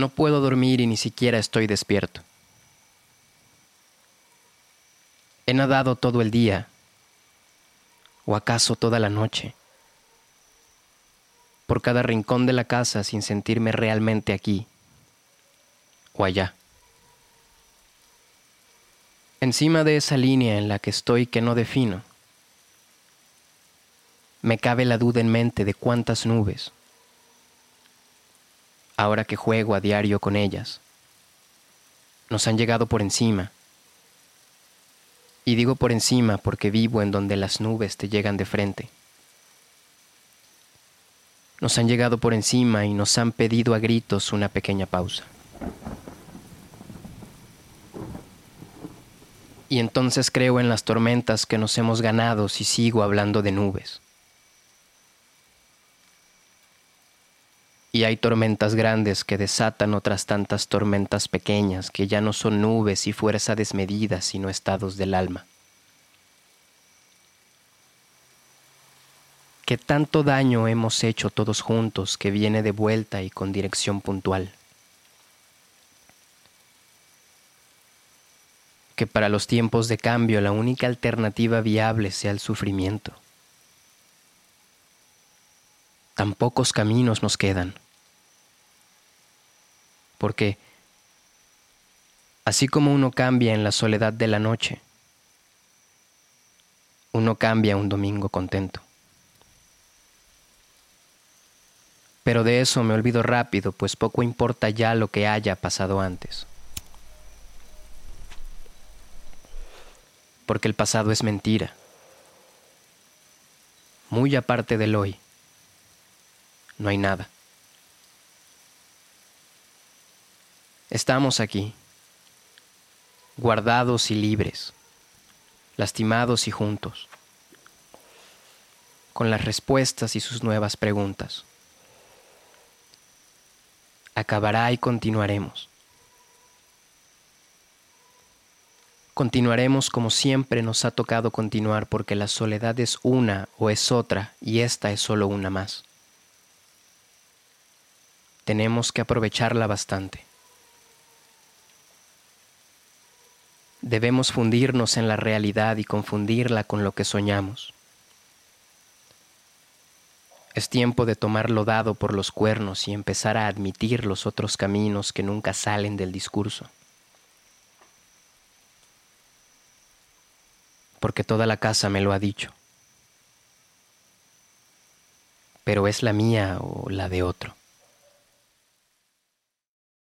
No puedo dormir y ni siquiera estoy despierto. He nadado todo el día, o acaso toda la noche, por cada rincón de la casa sin sentirme realmente aquí o allá. Encima de esa línea en la que estoy que no defino, me cabe la duda en mente de cuántas nubes, ahora que juego a diario con ellas, nos han llegado por encima. Y digo por encima porque vivo en donde las nubes te llegan de frente. Nos han llegado por encima y nos han pedido a gritos una pequeña pausa. Y entonces creo en las tormentas que nos hemos ganado si sigo hablando de nubes. Y hay tormentas grandes que desatan otras tantas tormentas pequeñas que ya no son nubes y fuerza desmedida, sino estados del alma. Que tanto daño hemos hecho todos juntos que viene de vuelta y con dirección puntual. que para los tiempos de cambio la única alternativa viable sea el sufrimiento. Tan pocos caminos nos quedan. Porque así como uno cambia en la soledad de la noche, uno cambia un domingo contento. Pero de eso me olvido rápido, pues poco importa ya lo que haya pasado antes. porque el pasado es mentira. Muy aparte del hoy, no hay nada. Estamos aquí, guardados y libres, lastimados y juntos, con las respuestas y sus nuevas preguntas. Acabará y continuaremos. Continuaremos como siempre nos ha tocado continuar porque la soledad es una o es otra y esta es solo una más. Tenemos que aprovecharla bastante. Debemos fundirnos en la realidad y confundirla con lo que soñamos. Es tiempo de tomar lo dado por los cuernos y empezar a admitir los otros caminos que nunca salen del discurso. porque toda la casa me lo ha dicho. Pero es la mía o la de otro.